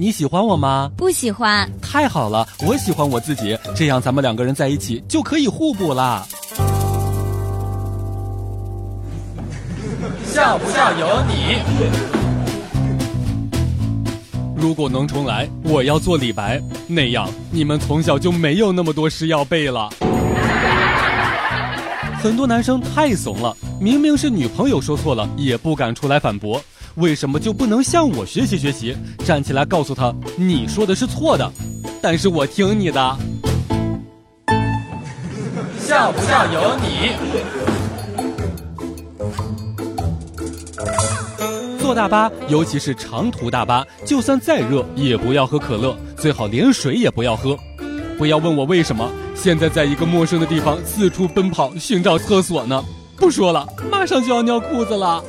你喜欢我吗？不喜欢。太好了，我喜欢我自己，这样咱们两个人在一起就可以互补啦。笑不笑由你。如果能重来，我要做李白，那样你们从小就没有那么多诗要背了。很多男生太怂了，明明是女朋友说错了，也不敢出来反驳。为什么就不能向我学习学习，站起来告诉他你说的是错的？但是我听你的。笑不笑由你。坐大巴，尤其是长途大巴，就算再热也不要喝可乐，最好连水也不要喝。不要问我为什么，现在在一个陌生的地方四处奔跑寻找厕所呢。不说了，马上就要尿裤子了。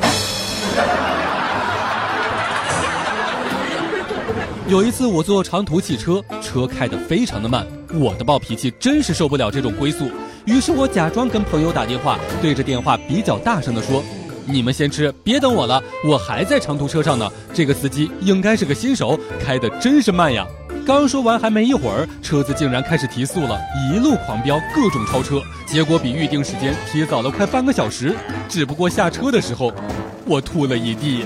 有一次我坐长途汽车，车开得非常的慢，我的暴脾气真是受不了这种龟速，于是我假装跟朋友打电话，对着电话比较大声的说：“你们先吃，别等我了，我还在长途车上呢。这个司机应该是个新手，开的真是慢呀。”刚说完还没一会儿，车子竟然开始提速了，一路狂飙，各种超车，结果比预定时间提早了快半个小时。只不过下车的时候，我吐了一地。